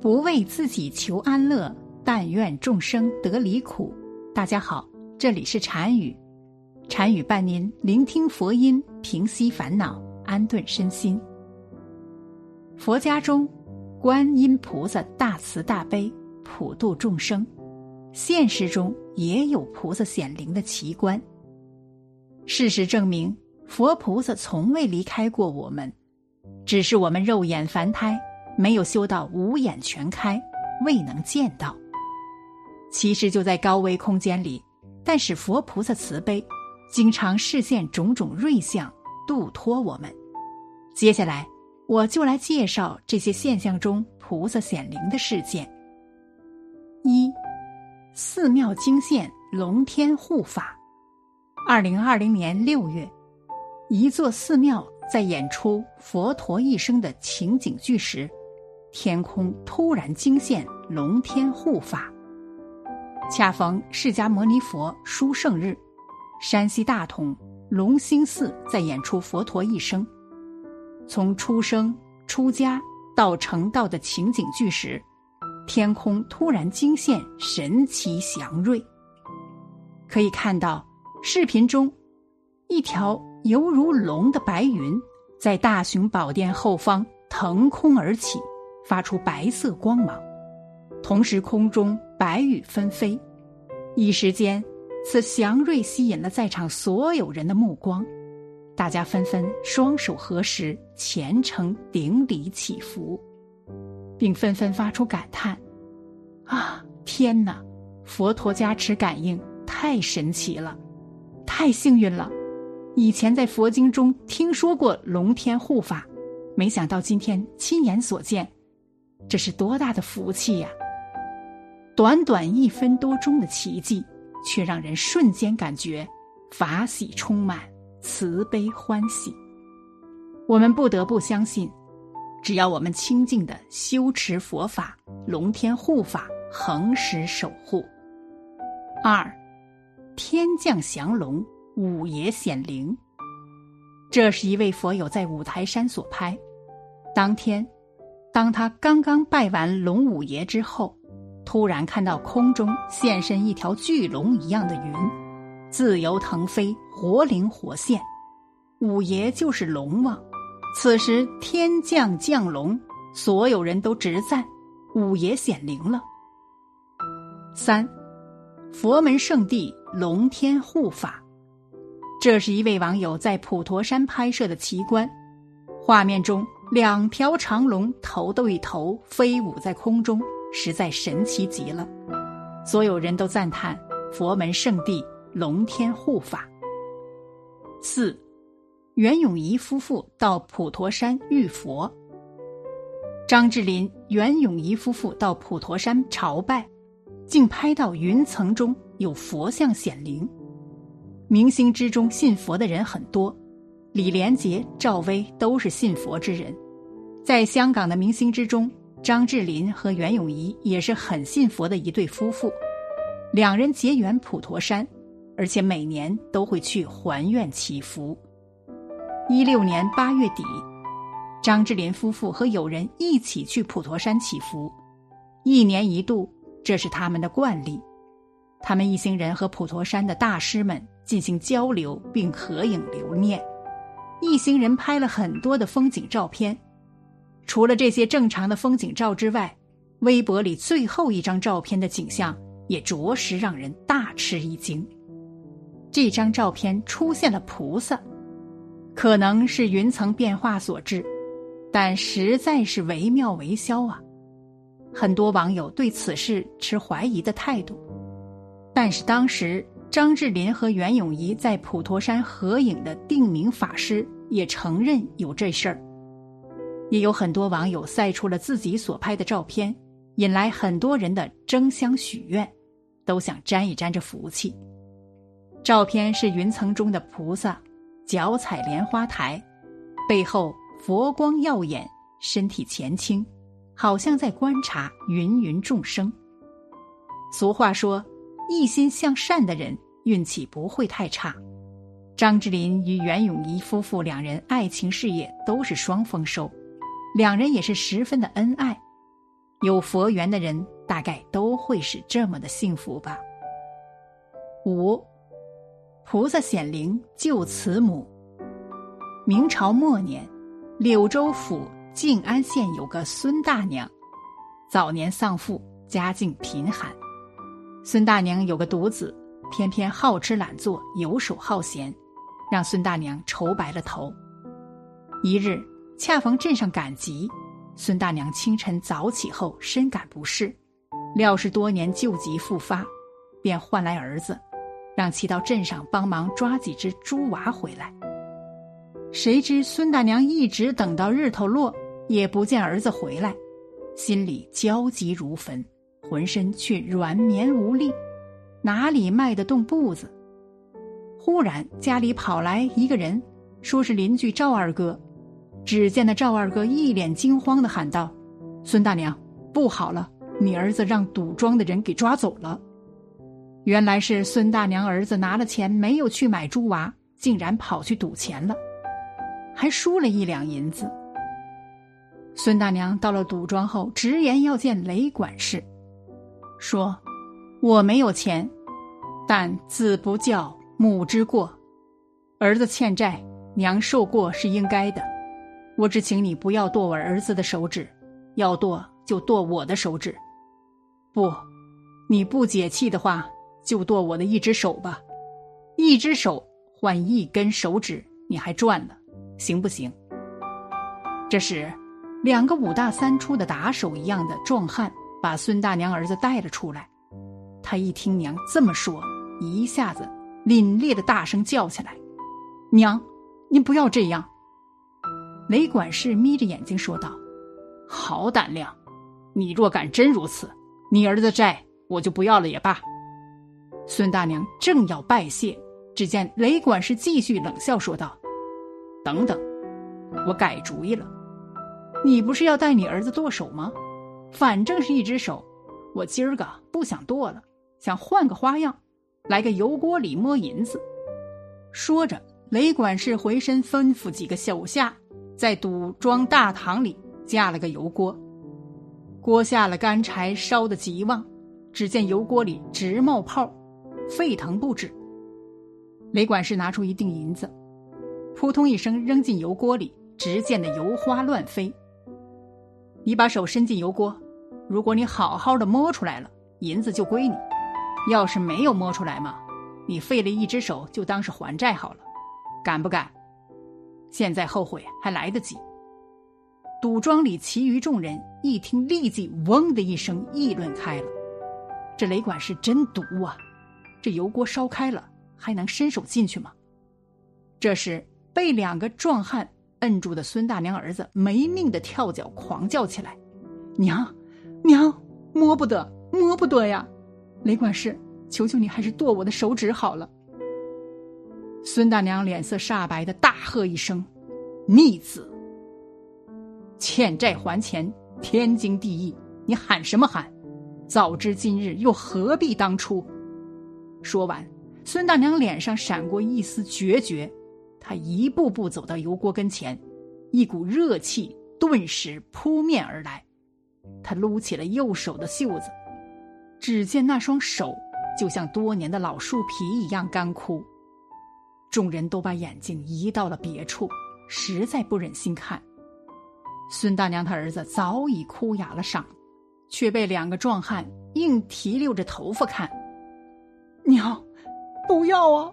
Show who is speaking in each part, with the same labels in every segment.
Speaker 1: 不为自己求安乐，但愿众生得离苦。大家好，这里是禅语，禅语伴您聆听佛音，平息烦恼，安顿身心。佛家中，观音菩萨大慈大悲，普度众生；现实中也有菩萨显灵的奇观。事实证明，佛菩萨从未离开过我们，只是我们肉眼凡胎。没有修到五眼全开，未能见到。其实就在高维空间里，但是佛菩萨慈悲，经常示现种种瑞相，度脱我们。接下来，我就来介绍这些现象中菩萨显灵的事件。一，寺庙惊现龙天护法。二零二零年六月，一座寺庙在演出佛陀一生的情景剧时。天空突然惊现龙天护法，恰逢释迦牟尼佛殊胜日，山西大同龙兴寺在演出佛陀一生，从出生、出家到成道的情景剧时，天空突然惊现神奇祥瑞。可以看到，视频中一条犹如龙的白云在大雄宝殿后方腾空而起。发出白色光芒，同时空中白羽纷飞，一时间，此祥瑞吸引了在场所有人的目光，大家纷纷双手合十，虔诚顶礼祈福，并纷纷发出感叹：“啊，天哪！佛陀加持感应太神奇了，太幸运了！以前在佛经中听说过龙天护法，没想到今天亲眼所见。”这是多大的福气呀！短短一分多钟的奇迹，却让人瞬间感觉法喜充满，慈悲欢喜。我们不得不相信，只要我们清净的修持佛法，龙天护法恒时守护。二，天降降龙，五爷显灵。这是一位佛友在五台山所拍，当天。当他刚刚拜完龙五爷之后，突然看到空中现身一条巨龙一样的云，自由腾飞，活灵活现。五爷就是龙王。此时天降降龙，所有人都直赞五爷显灵了。三，佛门圣地龙天护法，这是一位网友在普陀山拍摄的奇观，画面中。两条长龙头对头飞舞在空中，实在神奇极了。所有人都赞叹佛门圣地龙天护法。四，袁咏仪夫妇到普陀山遇佛。张智霖、袁咏仪夫妇到普陀山朝拜，竟拍到云层中有佛像显灵。明星之中信佛的人很多。李连杰、赵薇都是信佛之人，在香港的明星之中，张智霖和袁咏仪也是很信佛的一对夫妇。两人结缘普陀山，而且每年都会去还愿祈福。一六年八月底，张智霖夫妇和友人一起去普陀山祈福，一年一度，这是他们的惯例。他们一行人和普陀山的大师们进行交流，并合影留念。一行人拍了很多的风景照片，除了这些正常的风景照之外，微博里最后一张照片的景象也着实让人大吃一惊。这张照片出现了菩萨，可能是云层变化所致，但实在是惟妙惟肖啊！很多网友对此事持怀疑的态度，但是当时。张智霖和袁咏仪在普陀山合影的定名法师也承认有这事儿，也有很多网友晒出了自己所拍的照片，引来很多人的争相许愿，都想沾一沾这福气。照片是云层中的菩萨，脚踩莲花台，背后佛光耀眼，身体前倾，好像在观察芸芸众生。俗话说。一心向善的人运气不会太差。张智霖与袁咏仪夫妇两人爱情事业都是双丰收，两人也是十分的恩爱。有佛缘的人大概都会是这么的幸福吧。五，菩萨显灵救慈母。明朝末年，柳州府静安县有个孙大娘，早年丧父，家境贫寒。孙大娘有个独子，偏偏好吃懒做，游手好闲，让孙大娘愁白了头。一日，恰逢镇上赶集，孙大娘清晨早起后深感不适，料是多年旧疾复发，便唤来儿子，让其到镇上帮忙抓几只猪娃回来。谁知孙大娘一直等到日头落，也不见儿子回来，心里焦急如焚，浑身却软绵无力，哪里迈得动步子？忽然家里跑来一个人，说是邻居赵二哥。只见那赵二哥一脸惊慌的喊道：“孙大娘，不好了！你儿子让赌庄的人给抓走了。”原来是孙大娘儿子拿了钱没有去买猪娃，竟然跑去赌钱了。还输了一两银子。孙大娘到了赌庄后，直言要见雷管事，说：“我没有钱，但子不教，母之过，儿子欠债，娘受过是应该的。我只请你不要剁我儿子的手指，要剁就剁我的手指。不，你不解气的话，就剁我的一只手吧，一只手换一根手指，你还赚了。”行不行？这时，两个五大三粗的打手一样的壮汉把孙大娘儿子带了出来。他一听娘这么说，一下子凛冽的大声叫起来：“娘，您不要这样！”雷管事眯着眼睛说道：“好胆量！你若敢真如此，你儿子债我就不要了也罢。”孙大娘正要拜谢，只见雷管事继续冷笑说道。等等，我改主意了。你不是要带你儿子剁手吗？反正是一只手，我今儿个不想剁了，想换个花样，来个油锅里摸银子。说着，雷管事回身吩咐几个手下，在赌庄大堂里架了个油锅，锅下了干柴，烧得极旺，只见油锅里直冒泡，沸腾不止。雷管事拿出一锭银子。扑通一声，扔进油锅里，只见那油花乱飞。你把手伸进油锅，如果你好好的摸出来了，银子就归你；要是没有摸出来嘛，你废了一只手，就当是还债好了。敢不敢？现在后悔还来得及。赌庄里其余众人一听，立即“嗡”的一声议论开了。这雷管是真毒啊！这油锅烧开了，还能伸手进去吗？这时。被两个壮汉摁住的孙大娘儿子没命的跳脚狂叫起来：“娘，娘，摸不得，摸不得呀！雷管事，求求你还是剁我的手指好了。”孙大娘脸色煞白的大喝一声：“逆子！欠债还钱，天经地义，你喊什么喊？早知今日，又何必当初？”说完，孙大娘脸上闪过一丝决绝。他一步步走到油锅跟前，一股热气顿时扑面而来。他撸起了右手的袖子，只见那双手就像多年的老树皮一样干枯。众人都把眼睛移到了别处，实在不忍心看。孙大娘她儿子早已哭哑了嗓，却被两个壮汉硬提溜着头发看。娘，不要啊！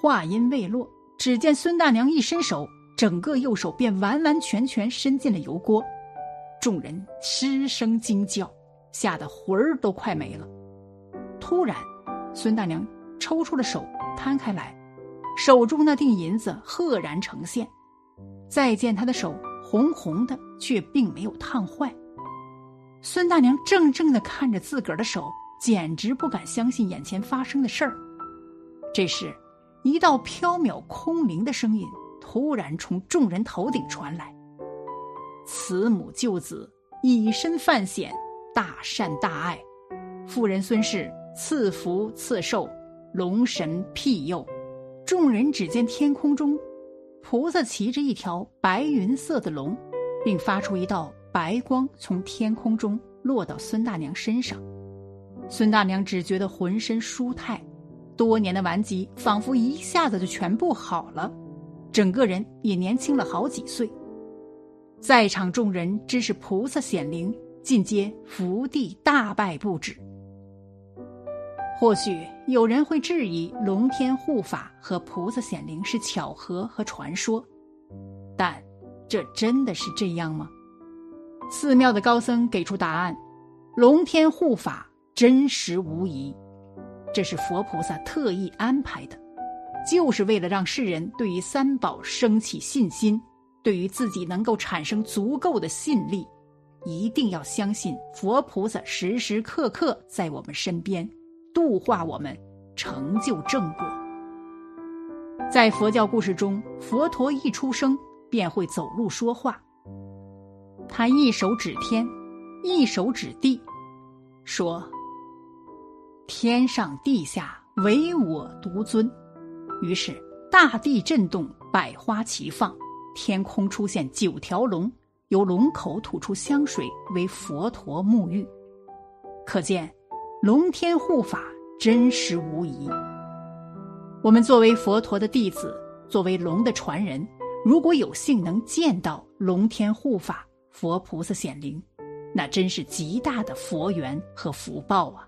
Speaker 1: 话音未落。只见孙大娘一伸手，整个右手便完完全全伸进了油锅，众人失声惊叫，吓得魂儿都快没了。突然，孙大娘抽出了手，摊开来，手中那锭银子赫然呈现。再见她的手红红的，却并没有烫坏。孙大娘怔怔的看着自个儿的手，简直不敢相信眼前发生的事儿。这时。一道飘渺空灵的声音突然从众人头顶传来：“慈母救子，以身犯险，大善大爱。妇人孙氏赐福赐寿，龙神庇佑。”众人只见天空中，菩萨骑着一条白云色的龙，并发出一道白光从天空中落到孙大娘身上，孙大娘只觉得浑身舒泰，多年的顽疾仿佛一下子就全部好了，整个人也年轻了好几岁。在场众人知是菩萨显灵，尽皆伏地大拜不止。或许有人会质疑龙天护法和菩萨显灵是巧合和传说，但这真的是这样吗？寺庙的高僧给出答案：龙天护法真实无疑，这是佛菩萨特意安排的，就是为了让世人对于三宝升起信心，对于自己能够产生足够的信力，一定要相信佛菩萨时时刻刻在我们身边。度化我们，成就正果。在佛教故事中，佛陀一出生便会走路说话。他一手指天，一手指地，说：“天上地下唯我独尊。”于是大地震动，百花齐放，天空出现九条龙，由龙口吐出香水为佛陀沐浴。可见。龙天护法真实无疑。我们作为佛陀的弟子，作为龙的传人，如果有幸能见到龙天护法、佛菩萨显灵，那真是极大的佛缘和福报啊！